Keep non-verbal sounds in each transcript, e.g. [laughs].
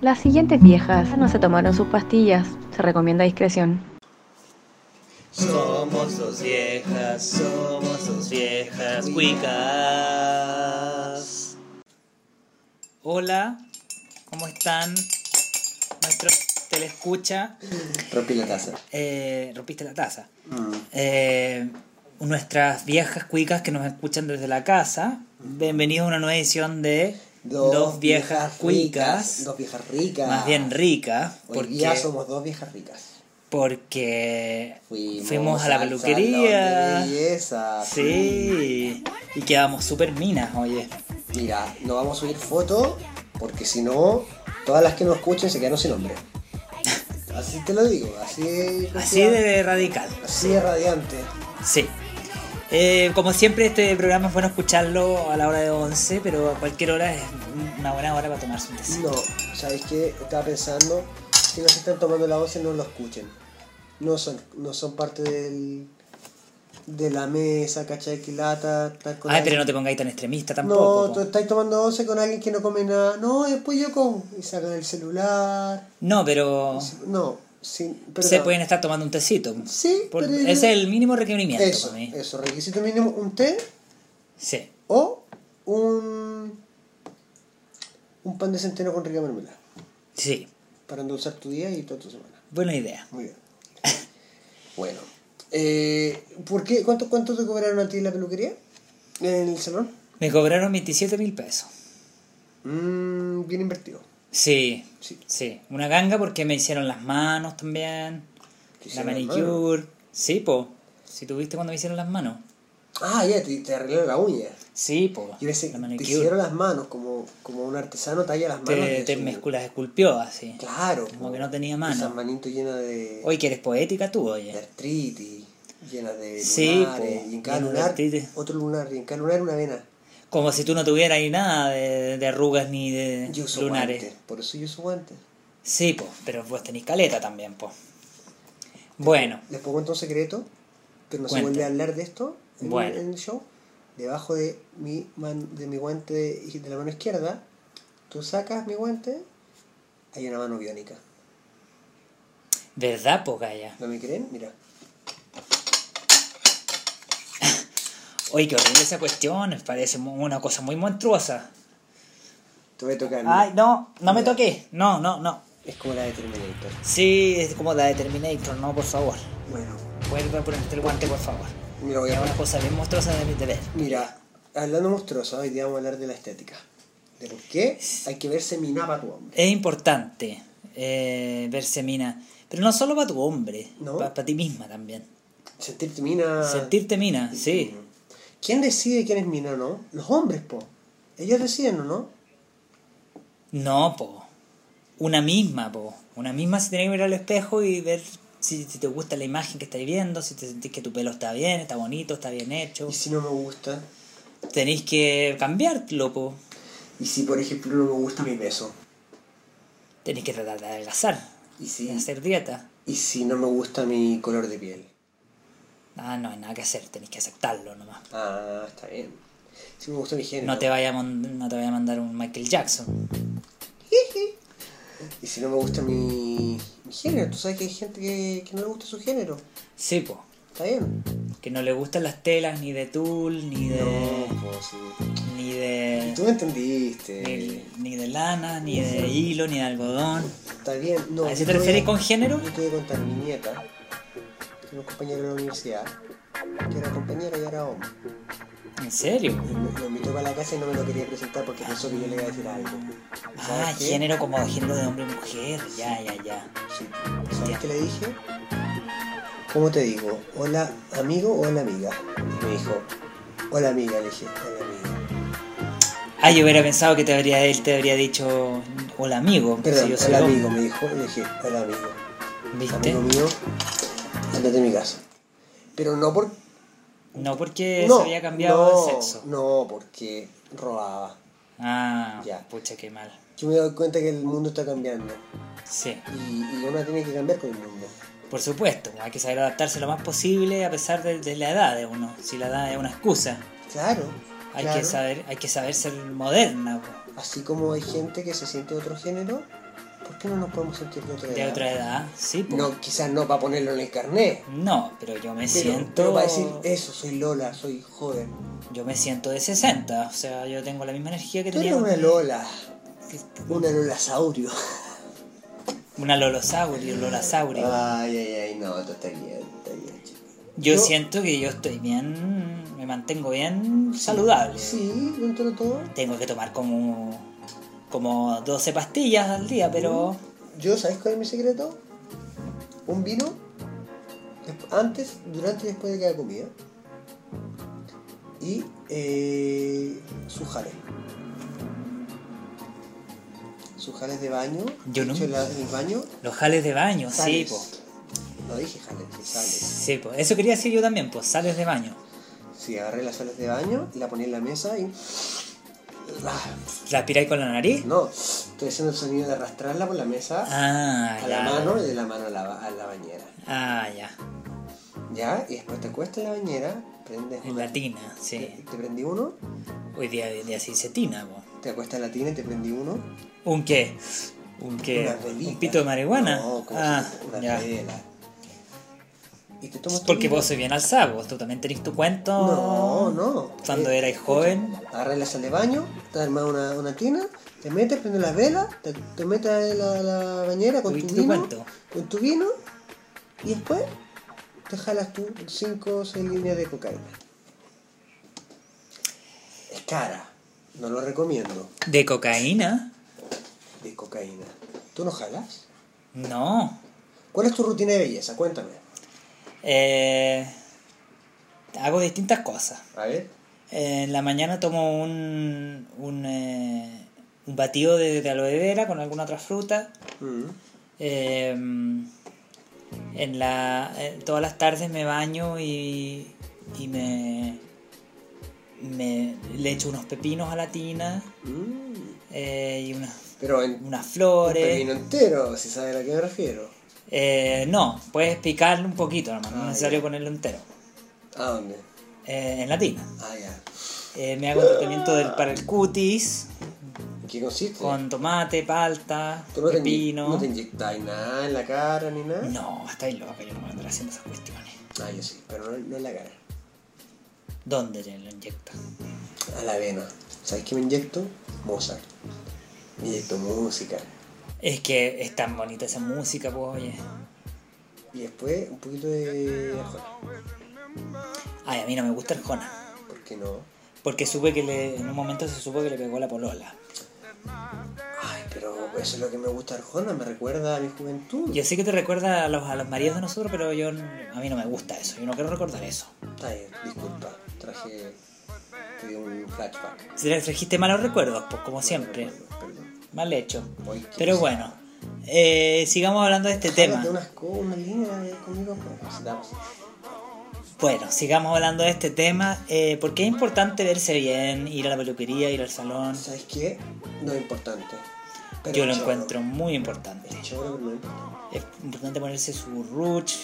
Las siguientes viejas no se tomaron sus pastillas. Se recomienda discreción. Somos dos viejas, somos dos viejas cuicas. Hola, ¿cómo están? Nuestro telescucha. Rompí la taza. Eh, rompiste la taza. Mm. Eh, nuestras viejas cuicas que nos escuchan desde la casa. Bienvenidos a una nueva edición de Dos, viejas, cuicas. Dos viejas ricas. Más bien ricas. Hoy Porque, día somos dos viejas ricas. porque Fuimos, fuimos a la peluquería. de belleza. Sí, y quedamos súper minas, oye. Mira, no vamos a subir fotos porque si no, todas las que nos escuchen se quedan sin nombre. [laughs] Así te lo digo, así, Así de radical. así de radiante. Sí. Eh, como siempre, este programa es bueno escucharlo a la hora de 11, pero a cualquier hora es una buena hora para tomarse un tecito. No, ¿sabes qué? Estaba pensando, si no se están tomando la once, no lo escuchen. No son, no son parte del, de la mesa, ¿cachai? Que lata, estar con Ay, alguien. pero no te pongáis tan extremista No, tampoco. tú po. estás tomando once con alguien que no come nada. No, después yo como. Y sacan el celular. No, pero No, sí, pero se no. pueden estar tomando un tecito. Sí, Por- pero es el mínimo requerimiento Eso, para mí. eso, requisito mínimo, un té Sí. o un, un pan de centeno con rica mermelada. Sí. Para endulzar tu día y toda tu semana. Buena idea. Muy bien. [laughs] bueno, eh, ¿por qué? ¿Cuánto, ¿Cuánto te cobraron a ti en la peluquería? ¿En el salón? Me cobraron 27 mil pesos. Mm, bien invertido. Sí, Sí. sí. Una ganga porque me hicieron las manos también. ¿Te La manicure. Sí, po. Si tuviste cuando me hicieron las manos. Ah, ya, te, te arreglaron la uña. Sí, po. Yo pensé, La te hicieron las manos como, como un artesano talla las manos. Te, de te me las esculpió así. Claro. Como po. que no tenía Esas mano. manitos llenas de, Hoy que eres poética tú, de oye. artritis, llenas de Sí, lunares. po, y en cada de lunar, artritis. otro lunar. Y en cada lunar una vena. Como si tú no tuvieras ahí nada de, de arrugas ni de Yo uso lunares. guantes. Por eso yo uso guantes. Sí, po. Pero vos tenés caleta también, po. Bueno, Les puedo contar un secreto, pero no Cuenta. se vuelve a hablar de esto en, Bueno. en el show. Debajo de mi, man- de mi guante de, de la mano izquierda, tú sacas mi guante, hay una mano biónica. ¿verdad, po, Gaya? ¿No me creen? Mira. Oye, qué horrible esa cuestión. Parece una cosa muy monstruosa. A tocar. Ay, no, no me toqué. No, no, no. Es como la de Terminator. Sí, es como la de Terminator, no, por favor. Bueno, Vuelve a ponerte el guante, por favor. mira, voy Es a una cosa bien monstruosa de, de ver. Mira, hablando monstruoso, hoy día vamos a hablar de la estética. De por qué hay que verse mina para tu hombre. Es importante eh, verse mina. Pero no solo para tu hombre, ¿No? para ti misma también. Sentirte mina. Sentirte mina, sí. ¿Quién decide quién es mina o no? Los hombres, po. Ellos deciden, ¿o no? No, po. Una misma, po. Una misma se tiene que mirar al espejo y ver si, si te gusta la imagen que estás viendo, si te sentís que tu pelo está bien, está bonito, está bien hecho. Y si no me gusta. Tenéis que cambiarlo, po. Y si, por ejemplo, no me gusta mi peso. Tenéis que tratar de adelgazar, Y de si, hacer dieta. y si no me gusta mi color de piel. Ah, no hay nada que hacer, tenéis que aceptarlo nomás. Ah, está bien. Si me gusta mi género. No te vaya a, no te vaya a mandar un Michael Jackson. Y si no me gusta mi, mi género. Tú sabes que hay gente que, que no le gusta su género. Sí, po. Está bien. Que no le gustan las telas ni de tul, ni de. No, pues sí. ni de. Tú me entendiste. Ni, ni de lana, ni de hilo, ni de algodón. Está bien. No, ¿A eso te refieres con género? Yo te voy a contar, mi nieta, un compañero de la universidad, que era compañero y era hombre. ¿En serio? Lo, lo invitó para la casa y no me lo quería presentar porque pensó que yo le iba a decir algo. ¿Y Ah, género como género de hombre y mujer. Ya, ya, ya. Sí. ¿Sabes qué le dije? ¿Cómo te digo? ¿Hola amigo o hola amiga? Y me dijo, hola amiga, le dije, hola amiga. Ah, yo hubiera pensado que te habría, él te habría dicho hola amigo. Perdón, si yo soy hola hombre. amigo, me dijo, le dije, hola amigo. ¿Viste? Amigo mío, mi casa. Pero no por... No porque no, se había cambiado no, de sexo. No, porque robaba. Ah, Ya. pucha, qué mal. Yo me doy cuenta que el mundo está cambiando. Sí, Y, y uno tiene que cambiar con el mundo. por supuesto. Hay que saber adaptarse lo más posible a pesar de, de la edad de uno. Si la edad es una excusa. Claro. Hay Claro. que saber, hay que saber ser moderna. Así como hay gente que se siente de otro género, ¿por qué no nos podemos sentir de otra edad? de otra edad, sí, po. No, quizás no para ponerlo en el carnet. No, pero yo me Pero, siento. pero para decir eso, soy Lola, soy joven. Yo me siento de 60, o sea, yo tengo la misma energía que Tú tenía. eres una Lola, una Lolasaurio. Una lolosaurio, lolasaurio. Ay, ay, ay, no, tú estás bien, estás bien, chico. yo yo- siento que yo estoy bien, me mantengo bien saludable. Sí, dentro de todo. Tengo que tomar como como 12 pastillas al día, pero Yo, ¿sabes cuál es mi secreto? Un vino antes, durante y después de cada comida. Y eh, sus jales. Sus jales de baño. Yo no. la- el baño. los jales de baño, sí, sales. po. No dije jales, sales. Sí, po. Eso quería decir yo también, pues sales de baño. Sí, agarré las sales de baño y la ponía en la mesa y. ¿La aspiráis con la nariz? No, estoy haciendo el sonido de arrastrarla por la mesa Ah, a ya. la mano y de la mano a la, a la bañera. Ah, ya. Ya, y después te acuestas en la bañera, prendes En una- la tina, sí. Te, te prendí uno, Hoy día, día sí se tina, po. te acuestas en la tina y te prendí uno. ¿Un qué? ¿Un qué? ¿Un pito de marihuana? No, como ah, una ya. vela. Y te tomas tu Porque vos sois bien alzado, vos tú también tenés tu cuento. No, no. Cuando Eh, erais joven. Agarras la sal de baño, te armas una, una tina, te metes, prendes las velas, te, te metes a la, la bañera con tu ¿Tuviste tu vino. Con tu vino y después te jalas tú 5 o 6 líneas de cocaína. Es cara, no lo recomiendo. ¿De cocaína? De cocaína. ¿Tú no jalas? No. ¿Cuál es tu rutina de belleza? Cuéntame. Eh, hago distintas cosas. A ver. En la mañana tomo un, un, eh, un batido de, de aloe vera con alguna otra fruta. Mm. Eh, en la, eh, todas las tardes me baño y, y me, me le echo unos pepinos a la tina Mm. y unas, Pero en unas un flores. pepino entero, si sabes a qué me refiero. Eh, no, puedes picarle un poquito, hermano, no Ah, es necesario ya. ponerlo entero. ¿A dónde? Eh, en la tina. Ah, ya. Eh, me hago un tratamiento del, para el cutis ¿En qué consiste? con tomate, palta, ¿Tú no te, inye- pepino. no te inyectáis nada en la cara ni nada? No, estáis loca, yo no a andar haciendo esas cuestiones. Ah, yo sí, pero no, no en la cara. ¿Dónde te lo inyectan? A la vena. ¿Sabes qué me inyecto? Mozart. Me inyecto música. Es que es tan bonita esa música, pues, oye. Y después un poquito de Arjona. Ay, a mí no me gusta Arjona. ¿Por qué no? Porque supe que le, en un momento se supo que le pegó la polola. Ay, pero eso es lo que me gusta Arjona, me recuerda a mi juventud. Yo sé que te recuerda a los, a los maridos de nosotros, pero yo a mí no me gusta eso. Yo no quiero recordar eso. Está bien, disculpa. Traje. Di un flashback. Si le trajiste malos recuerdos, pues como siempre. Mal hecho. Oye, ¿qué Pero bueno, eh, sigamos hablando de este tema. Bueno, sigamos hablando de este tema. Eh, porque es importante verse bien, ir a la peluquería, ir al salón. ¿Sabes qué? No es importante. Pero Yo lo encuentro muy importante. Es choro, no importante. Es importante ponerse su rouge,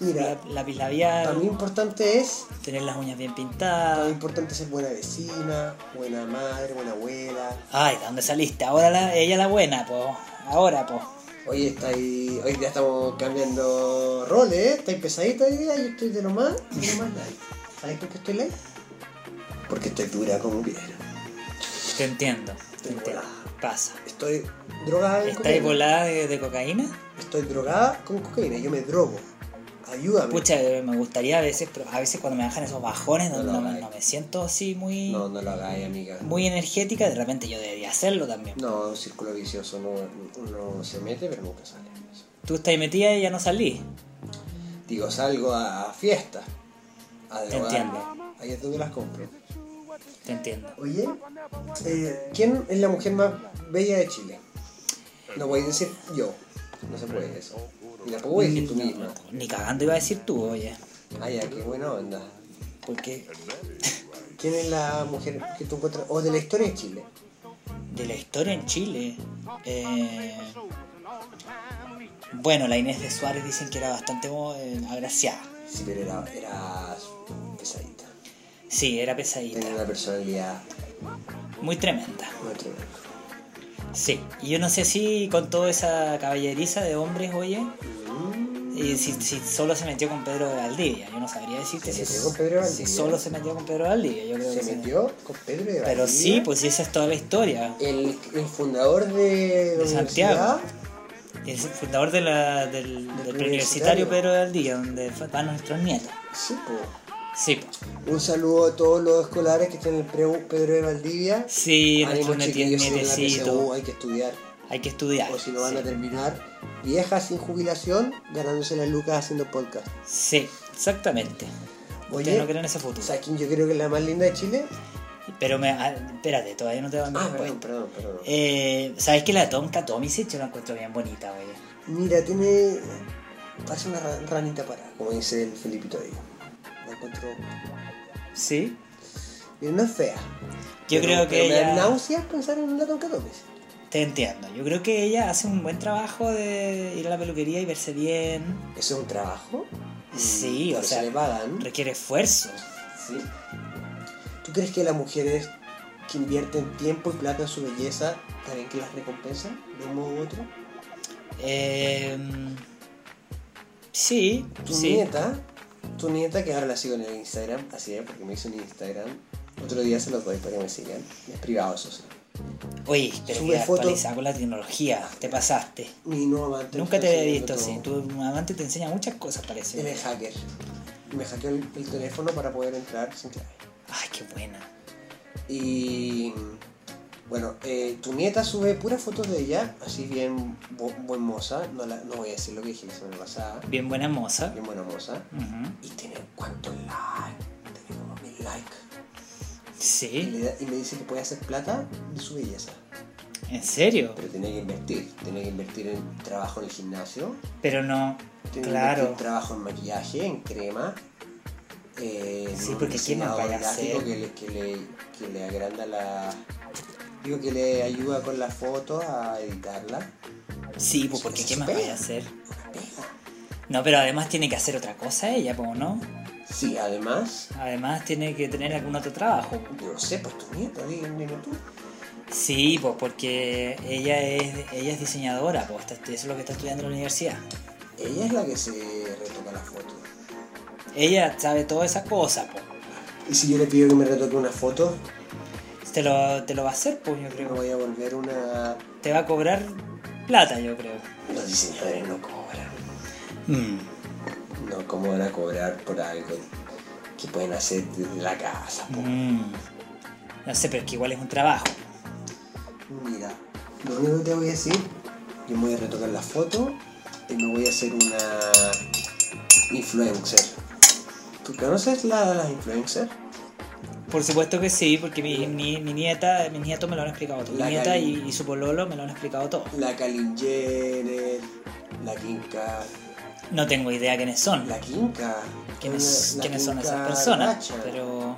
Mira, lápiz labial, también importante es tener las uñas bien pintadas. importante ser buena vecina, buena madre, buena abuela. Ay, ¿de dónde saliste? Ahora la, ella la buena, po. Ahora, po. Hoy está ahí, hoy ya estamos cambiando roles, ¿eh? Estáis pesadita hoy día, yo estoy de lo más, de lo más light. ¿Sabes por qué estoy light? Porque estoy dura como piedra. Te entiendo, te entiendo. Pasa. Estoy drogada en ¿Estáis cocaína. volada de, de cocaína? Estoy drogada con cocaína, yo me drogo. Ayúdame. Pucha, eh, me gustaría a veces, pero a veces cuando me bajan esos bajones, no, No me- siento así muy, No, no lo hagáis, amiga. muy energética, de repente yo debería hacerlo también. No, un círculo vicioso, no, uno se mete pero nunca sale. Tú estás metida y ya no salí. Digo, salgo a, a fiestas, a entiendo. Ahí es donde las compro. Te entiendo. Oye, eh, ¿quién es la mujer más bella de Chile? No voy a decir yo, no se puede eso. Y la puedo decir tú Ni- misma. Ni cagando iba a decir tú, oye. Ah, ya, qué buena onda. Porque ¿Quién es la mujer que tú encuentras? O de la historia de Chile. de la historia en Chile. eh, bueno, la Inés de Suárez dicen que era bastante eh, agraciada. Sí, pero era, era pesadita. Sí, era pesadita. Tenía una personalidad Muy tremenda. muy tremenda. Sí. Y yo no sé si con toda esa caballeriza de hombres, oye, Mm. y si, si solo se metió con Pedro de Valdivia. Yo no sabría decirte ¿Se si, metió con Pedro de si solo se metió con Pedro de Valdivia. Yo creo Se que sí. metió con Pedro de Pero Valdivia. sí, pues esa es toda la historia. El, el fundador de De Santiago. el fundador de la, del, del preuniversitario. preuniversitario Pedro de Valdivia, donde van nuestros nietos. Sí, po. Sí. Un saludo a todos los escolares que están en el Pedro de Valdivia. sí, Ánimo, nieti- chiquillos, si en la PSU hay que estudiar. Hay que estudiar. O si no van a terminar viejas sin jubilación, ganándose las lucas haciendo podcast. Sí, exactamente. Oye, no creen ese futuro. ¿Sabes quién yo creo que es la más linda de Chile? Pero me, ah, espérate, todavía no te van a Ah, perdón, perdón, perdón. Eh, ¿Sabes que la Tonka Tomisic yo la encuentro bien bonita, oye? Mira, tiene. Parece una ra- ranita para, como dice el Felipito ahí. Sí. Mira, no es fea. Yo Pero- creo que pero Me da ella. náuseas pensar en la Tonka Tomes. Te entiendo. Yo creo que ella hace un buen trabajo de ir a la peluquería y verse bien. ¿Eso es un trabajo? Sí, Mm, o sea, se le pagan. requiere esfuerzo. Sí. ¿Tú crees que las mujeres que invierten tiempo y plata en su belleza, también que las recompensan de un modo u otro? Eh, sí, Tu sí. nieta, tu nieta que ahora la sigo en el Instagram, así es, porque me hizo un Instagram. Otro día se los doy para que me sigan. Es privado, eso sí. Oye, pero Sube fotos. con la tecnología. Te pasaste. Mi nuevo amante. Nunca te había visto así. Tu amante te enseña muchas cosas, Él parece. es hacker. Me hackeó el, el teléfono para poder entrar sin clave. Ay, qué buena. Y bueno, eh, tu nieta sube puras fotos de ella, así bien buen moza. No, la- no voy a decir lo que dije la semana pasada. Bien buena moza. Bien buena moza. Y tiene cuántos likes. Tiene como mil likes. Y, Sí, le da- y me dice que puede hacer plata de su belleza. en serio. Pero tiene que invertir. Tiene que invertir en trabajo en el gimnasio. Pero no, Tiene que claro. invertir trabajo en maquillaje, en crema. Eh, Sí, porque ¿qué más vaya a hacer? Que le, que, le, que le agranda la... Digo que le ayuda con la foto a editarla. Sí, pues porque ¿qué más a hacer? No, pero además tiene que hacer otra cosa ella, pues, ¿no? Sí, además, Además tiene que tener algún otro trabajo. yo no sé, pues tu nieta, dime, tú. Sí, pues porque ella es, ella es diseñadora, pues eso es lo que está estudiando en la universidad. Ella es la que se retoca la foto. Ella sabe todas esas cosas, pues. Y si yo le pido que me retoque una foto, Te lo, te lo va a hacer, pues yo creo. voy a volver una... Te va a cobrar plata, yo creo. Los diseñadores no cobran. Mm. No, ¿cómo van a cobrar por algo que pueden hacer desde la casa? Mm. No sé, pero es que igual es un trabajo. Mira, lo único que te voy a decir, yo me voy a retocar la foto y me voy a hacer una influencer. ¿Tú conoces la, las influencers? Por supuesto que sí, porque mi, mi, mi nieta, mi nieto me lo han explicado todo. Mi nieta y, y su pololo me lo han explicado todo. La Kalin Jenner, la Kinka. No tengo idea quiénes son. La Kinka. quiénes, la quiénes son esas personas, pero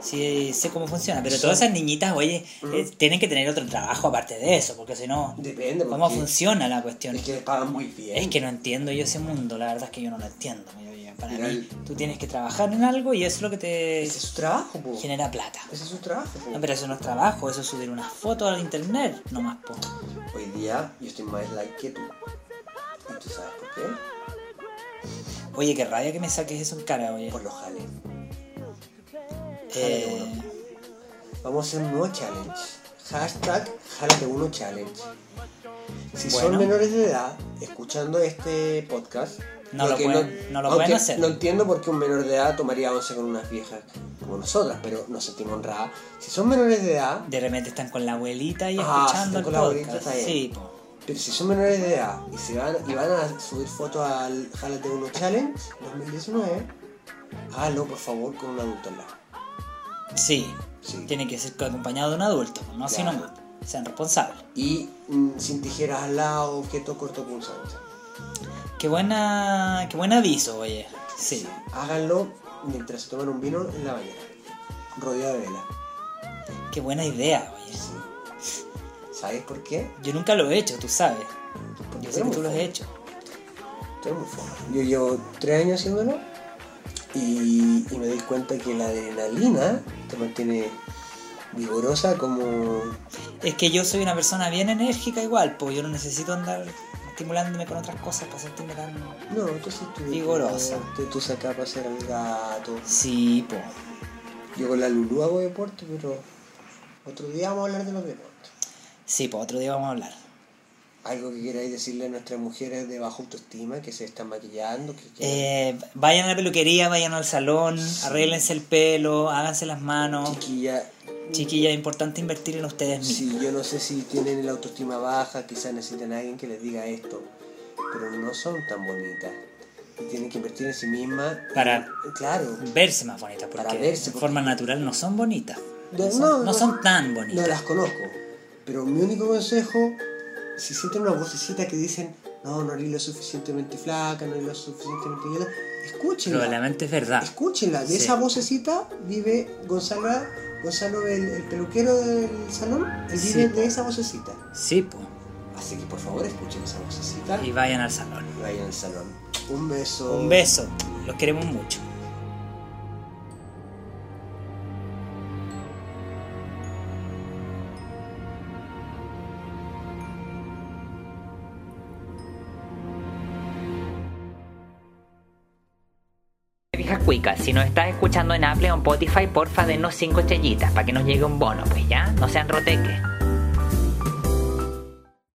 sí sé cómo funciona. Pero todas esas niñitas, oye, eh, tienen que tener otro trabajo aparte de eso, porque si no, Depende, ¿cómo funciona la cuestión? Es que les pagan muy bien. Es que no entiendo yo ese mundo, la verdad es que yo no lo entiendo. Para Mira, mí, el- tú tienes que trabajar en algo y eso es lo que te Ese es su trabajo, po. genera plata. Ese es su trabajo, po. No, pero eso no es trabajo, eso es subir una foto al internet, nomás po. Hoy día yo estoy más like que tú. ¿Y tú sabes por qué? Oye, qué rabia que me saques eso en cara, oye. Por los jales. Eh, Vamos a hacer un nuevo challenge. Hashtag Jálate Uno Challenge. Si son menores de edad, escuchando este podcast, No lo pueden- no lo pueden hacer. No entiendo por qué un menor de edad tomaría once con unas viejas como nosotras, pero nos sentimos honradas. Si son menores de edad, de repente están con la abuelita y Ah, escuchando el con la abuelita, podcast. está bien. Sí, pero si son menores de edad y, se van, y van a subir fotos al Jálate Uno Challenge 2019, háganlo por favor con un adulto al lado. Sí. Sí. Tiene que ser acompañado de un adulto, no así nomás. Sean responsables. Y mm, sin tijeras al lado, objeto corto punzante. Qué buena, qué buen aviso, oye. Sí. Háganlo mientras se toman un vino en la bañera, rodeado de vela. Qué buena idea, oye. Sí. ¿Sabes por qué? Yo nunca lo he hecho, tú sabes. Porque Yo sé que tú lo has hecho. Yo llevo tres años haciéndolo Y, y me doy cuenta que la adrenalina te mantiene vigorosa como... Es que yo soy una persona bien enérgica igual, pues yo no necesito andar estimulándome con otras cosas para sentirme tan... No, tú sí tú Vigorosa. deporte, Tú sacas a pasear al gato. Sí, pues. Yo con la Lulu hago deporte, pero otro día vamos a hablar de los deportes. Sí, pues otro día vamos a hablar. Algo que queráis decirle a nuestras mujeres de baja autoestima que se están maquillando, que Eh, vayan a la peluquería, vayan al salón, arréglense el pelo, háganse las manos. chiquilla, Chiquilla, es importante invertir en ustedes mismos. Sí, yo no sé si tienen la autoestima baja, quizás necesitan a alguien que les diga esto, pero no son tan bonitas. Y tienen que invertir en sí mismas. Para- Claro. Verse más bonitas, porque, Para verse, de porque- forma natural no son bonitas. No, No son, no, no no. son tan No bonitas. las conozco, pero mi único consejo, si sienten una vocecita que dicen, no, no eres lo suficientemente flaca, no eres lo suficientemente llena, escúchenla. Probablemente es verdad. Escúchenla, de Sí. esa vocecita vive Gonzalo, Gonzalo el, el peluquero del salón, él Sí, vive de esa vocecita. Sí, pues. Así que por favor escuchen esa vocecita Y vayan al salón. y vayan al salón. Un beso. Un beso. Los queremos mucho. Si nos estás escuchando en Apple o en Spotify, porfa denos 5 estrellitas para que nos llegue un bono, pues ya, no sean roteques.